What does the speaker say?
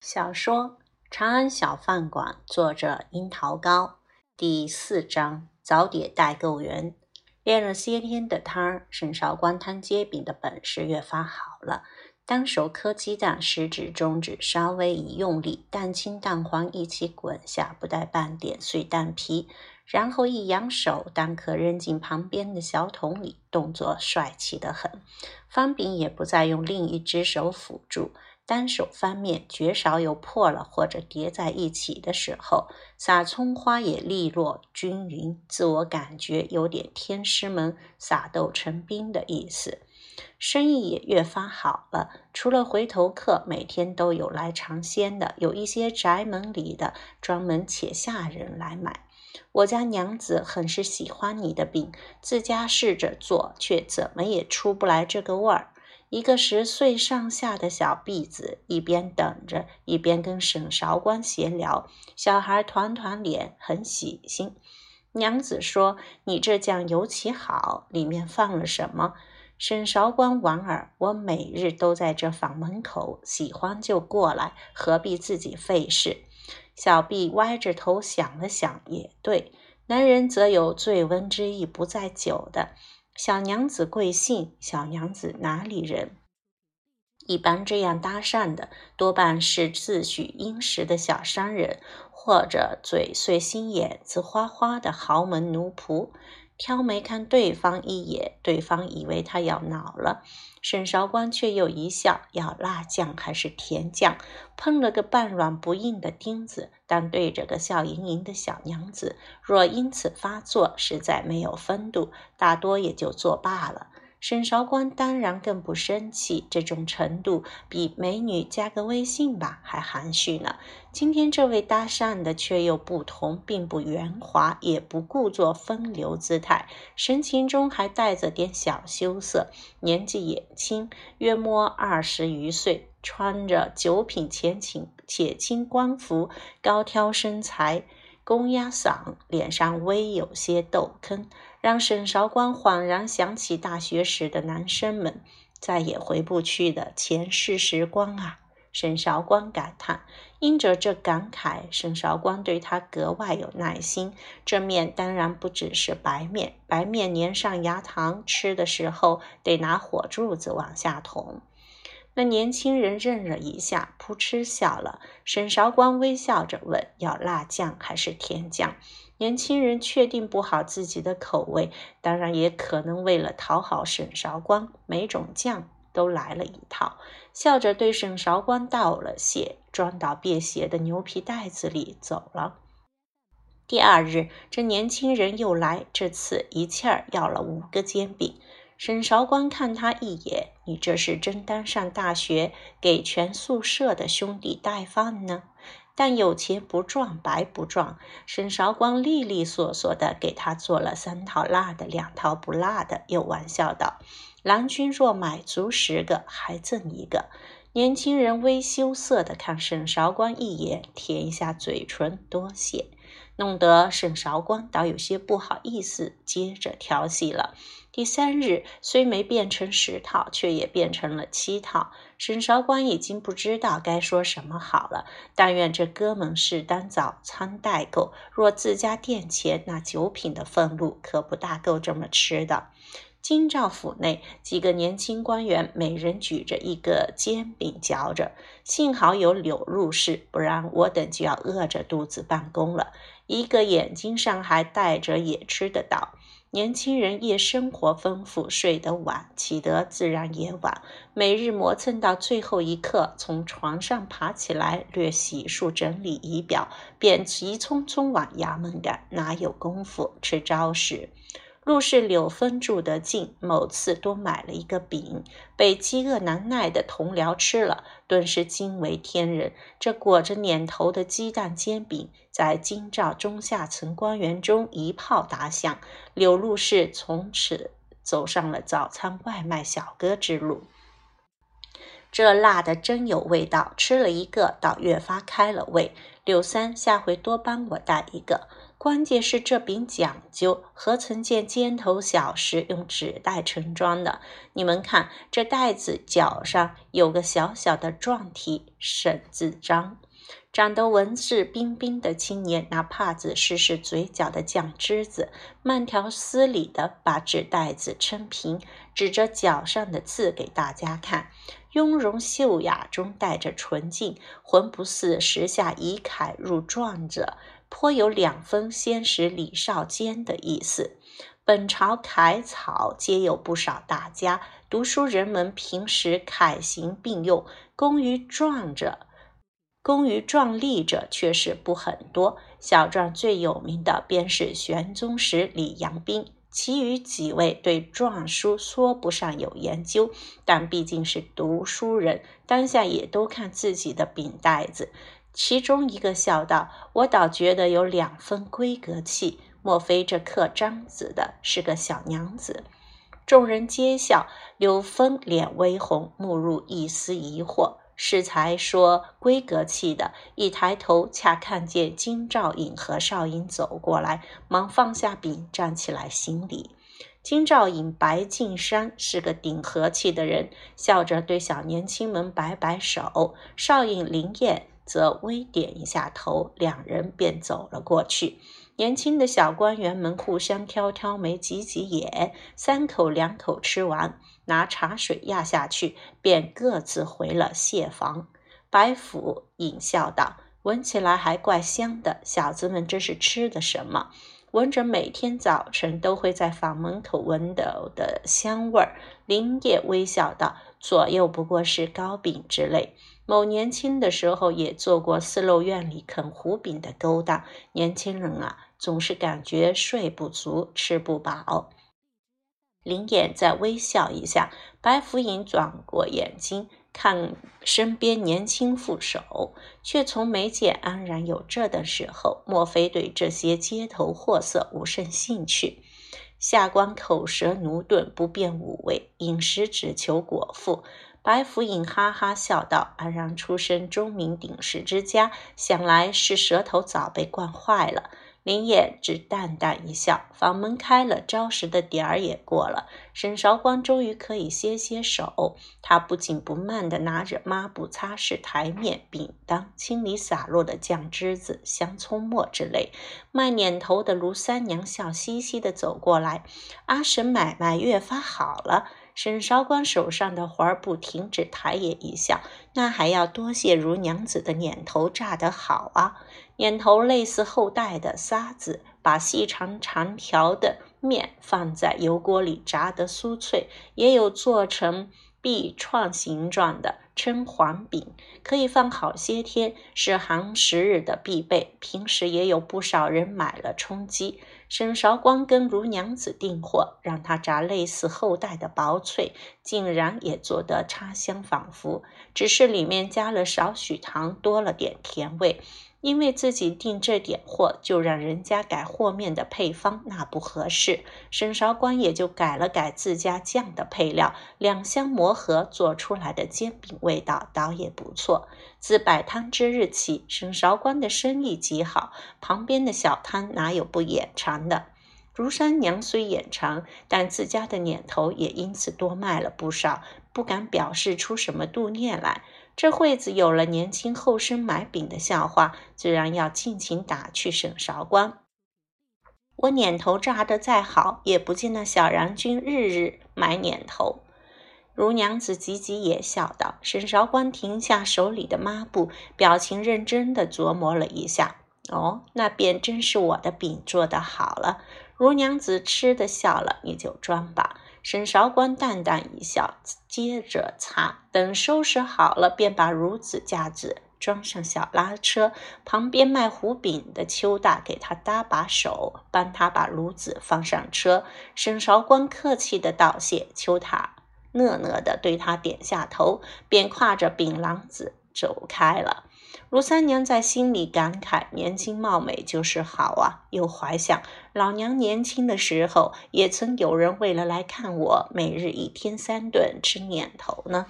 小说《长安小饭馆》，作者樱桃糕，第四章早点代购员。练了些天的摊，沈少官摊煎饼的本事越发好了。单手磕鸡蛋，食指、中指稍微一用力，蛋清蛋黄一起滚下，不带半点碎蛋皮。然后一扬手，蛋壳扔进旁边的小桶里，动作帅气得很。方饼也不再用另一只手辅助。单手翻面，绝少有破了或者叠在一起的时候。撒葱花也利落均匀，自我感觉有点天师门撒豆成兵的意思。生意也越发好了，除了回头客，每天都有来尝鲜的，有一些宅门里的专门且下人来买。我家娘子很是喜欢你的饼，自家试着做，却怎么也出不来这个味儿。一个十岁上下的小婢子一边等着，一边跟沈韶关闲聊。小孩团团脸，很喜心。娘子说：“你这酱尤其好，里面放了什么？”沈韶关莞尔：“我每日都在这坊门口，喜欢就过来，何必自己费事？”小婢歪着头想了想，也对，男人则有醉翁之意不在酒的。小娘子贵姓？小娘子哪里人？一般这样搭讪的，多半是自诩殷实的小商人，或者嘴碎心眼子花花的豪门奴仆。挑眉看对方一眼，对方以为他要恼了，沈韶光却又一笑：“要辣酱还是甜酱？”碰了个半软不硬的钉子，但对着个笑盈盈的小娘子，若因此发作，实在没有风度，大多也就作罢了。沈韶光当然更不生气，这种程度比美女加个微信吧还含蓄呢。今天这位搭讪的却又不同，并不圆滑，也不故作风流姿态，神情中还带着点小羞涩，年纪也轻，约摸二十余岁，穿着九品前请且轻官服，高挑身材。公鸭嗓，脸上微有些痘坑，让沈韶光恍然想起大学时的男生们，再也回不去的前世时光啊！沈韶光感叹。因着这感慨，沈韶光对他格外有耐心。这面当然不只是白面，白面粘上牙糖，吃的时候得拿火柱子往下捅。那年轻人愣了一下，扑哧笑了。沈韶光微笑着问：“要辣酱还是甜酱？”年轻人确定不好自己的口味，当然也可能为了讨好沈韶光，每种酱都来了一套。笑着对沈韶光道了谢，装到便携的牛皮袋子里走了。第二日，这年轻人又来，这次一气儿要了五个煎饼。沈韶光看他一眼：“你这是真当上大学，给全宿舍的兄弟带饭呢？但有钱不赚白不赚。”沈韶光利利索索的给他做了三套辣的，两套不辣的，又玩笑道：“郎君若买足十个，还赠一个。”年轻人微羞涩的看沈韶光一眼，舔一下嘴唇，多谢。弄得沈韶光倒有些不好意思，接着调戏了。第三日虽没变成十套，却也变成了七套。沈韶光已经不知道该说什么好了。但愿这哥们是当早餐代购，若自家店前，那九品的俸禄可不大够这么吃的。京兆府内，几个年轻官员每人举着一个煎饼嚼着。幸好有柳入室，不然我等就要饿着肚子办公了。一个眼睛上还带着，也吃得到。年轻人夜生活丰富，睡得晚，起得自然也晚。每日磨蹭到最后一刻，从床上爬起来，略洗漱整理仪表，便急匆匆往衙门赶，哪有功夫吃朝食？陆氏柳芬住得近，某次多买了一个饼，被饥饿难耐的同僚吃了，顿时惊为天人。这裹着碾头的鸡蛋煎饼，在京兆中下层官员中一炮打响，柳陆氏从此走上了早餐外卖小哥之路。这辣的真有味道，吃了一个，倒越发开了胃。柳三，下回多帮我带一个。关键是这饼讲究，何曾见尖头小石用纸袋盛装的？你们看，这袋子角上有个小小的状体，沈字章。长得文质彬彬的青年拿帕子试试嘴角的酱汁子，慢条斯理地把纸袋子撑平，指着角上的字给大家看，雍容秀雅中带着纯净，浑不似时下以楷入状者。颇有两分先史李少坚的意思。本朝楷草皆有不少大家，读书人们平时楷行并用，工于状者，工于壮丽者却是不很多。小篆最有名的便是玄宗时李阳冰，其余几位对篆书说不上有研究，但毕竟是读书人，当下也都看自己的饼袋子。其中一个笑道：“我倒觉得有两分闺阁气，莫非这刻章子的是个小娘子？”众人皆笑。柳峰脸微红，目入一丝疑惑。适才说闺阁气的，一抬头恰看见金兆尹和少颖走过来，忙放下饼，站起来行礼。金兆尹白敬山是个顶和气的人，笑着对小年轻们摆摆手。少颖灵验。则微点一下头，两人便走了过去。年轻的小官员们互相挑挑眉、挤挤眼，三口两口吃完，拿茶水压下去，便各自回了谢房。白府尹笑道：“闻起来还怪香的，小子们这是吃的什么？”闻着每天早晨都会在房门口闻到的香味儿。林业微笑道：“左右不过是糕饼之类。”某年轻的时候也做过四楼院里啃胡饼的勾当。年轻人啊，总是感觉睡不足，吃不饱。林燕再微笑一下，白福银转过眼睛看身边年轻副手，却从没见安然有这等时候。莫非对这些街头货色无甚兴趣？下官口舌驽钝，不便五味，饮食只求果腹。白府尹哈哈笑道：“安然出身钟鸣鼎食之家，想来是舌头早被惯坏了。”林烨只淡淡一笑。房门开了，招食的点儿也过了，沈韶光终于可以歇歇手。他不紧不慢地拿着抹布擦拭台面、饼铛，清理洒落的酱汁子、香葱末之类。卖碾头的卢三娘笑嘻嘻地走过来：“阿婶买卖越发好了。”沈韶光手上的活儿不停止，抬眼一笑：“那还要多谢如娘子的捻头炸得好啊！眼头类似后代的沙子，把细长长条的面放在油锅里炸得酥脆，也有做成臂创形状的，称黄饼，可以放好些天，是寒食日的必备。平时也有不少人买了充饥。”沈韶光跟卢娘子订货，让他炸类似后代的薄脆，竟然也做得茶香仿佛，只是里面加了少许糖，多了点甜味。因为自己订这点货，就让人家改和面的配方，那不合适。沈韶光也就改了改自家酱的配料，两相磨合做出来的煎饼味道倒也不错。自摆摊之日起，沈韶光的生意极好，旁边的小摊哪有不眼馋的？如山娘虽眼馋，但自家的年头也因此多卖了不少，不敢表示出什么妒念来。这惠子有了年轻后生买饼的笑话，自然要尽情打趣沈韶光。我撵头炸得再好，也不见那小杨君日日买捻头。如娘子急急也笑道。沈韶光停下手里的抹布，表情认真地琢磨了一下。哦，那便真是我的饼做得好了。如娘子吃的笑了，你就装吧。沈韶光淡淡一笑，接着擦。等收拾好了，便把孺子架子装上小拉车。旁边卖胡饼的邱大给他搭把手，帮他把孺子放上车。沈韶光客气的道谢，邱大讷讷的对他点下头，便挎着饼篮子走开了。卢三娘在心里感慨：年轻貌美就是好啊！又怀想老娘年轻的时候，也曾有人为了来看我，每日一天三顿吃碾头呢。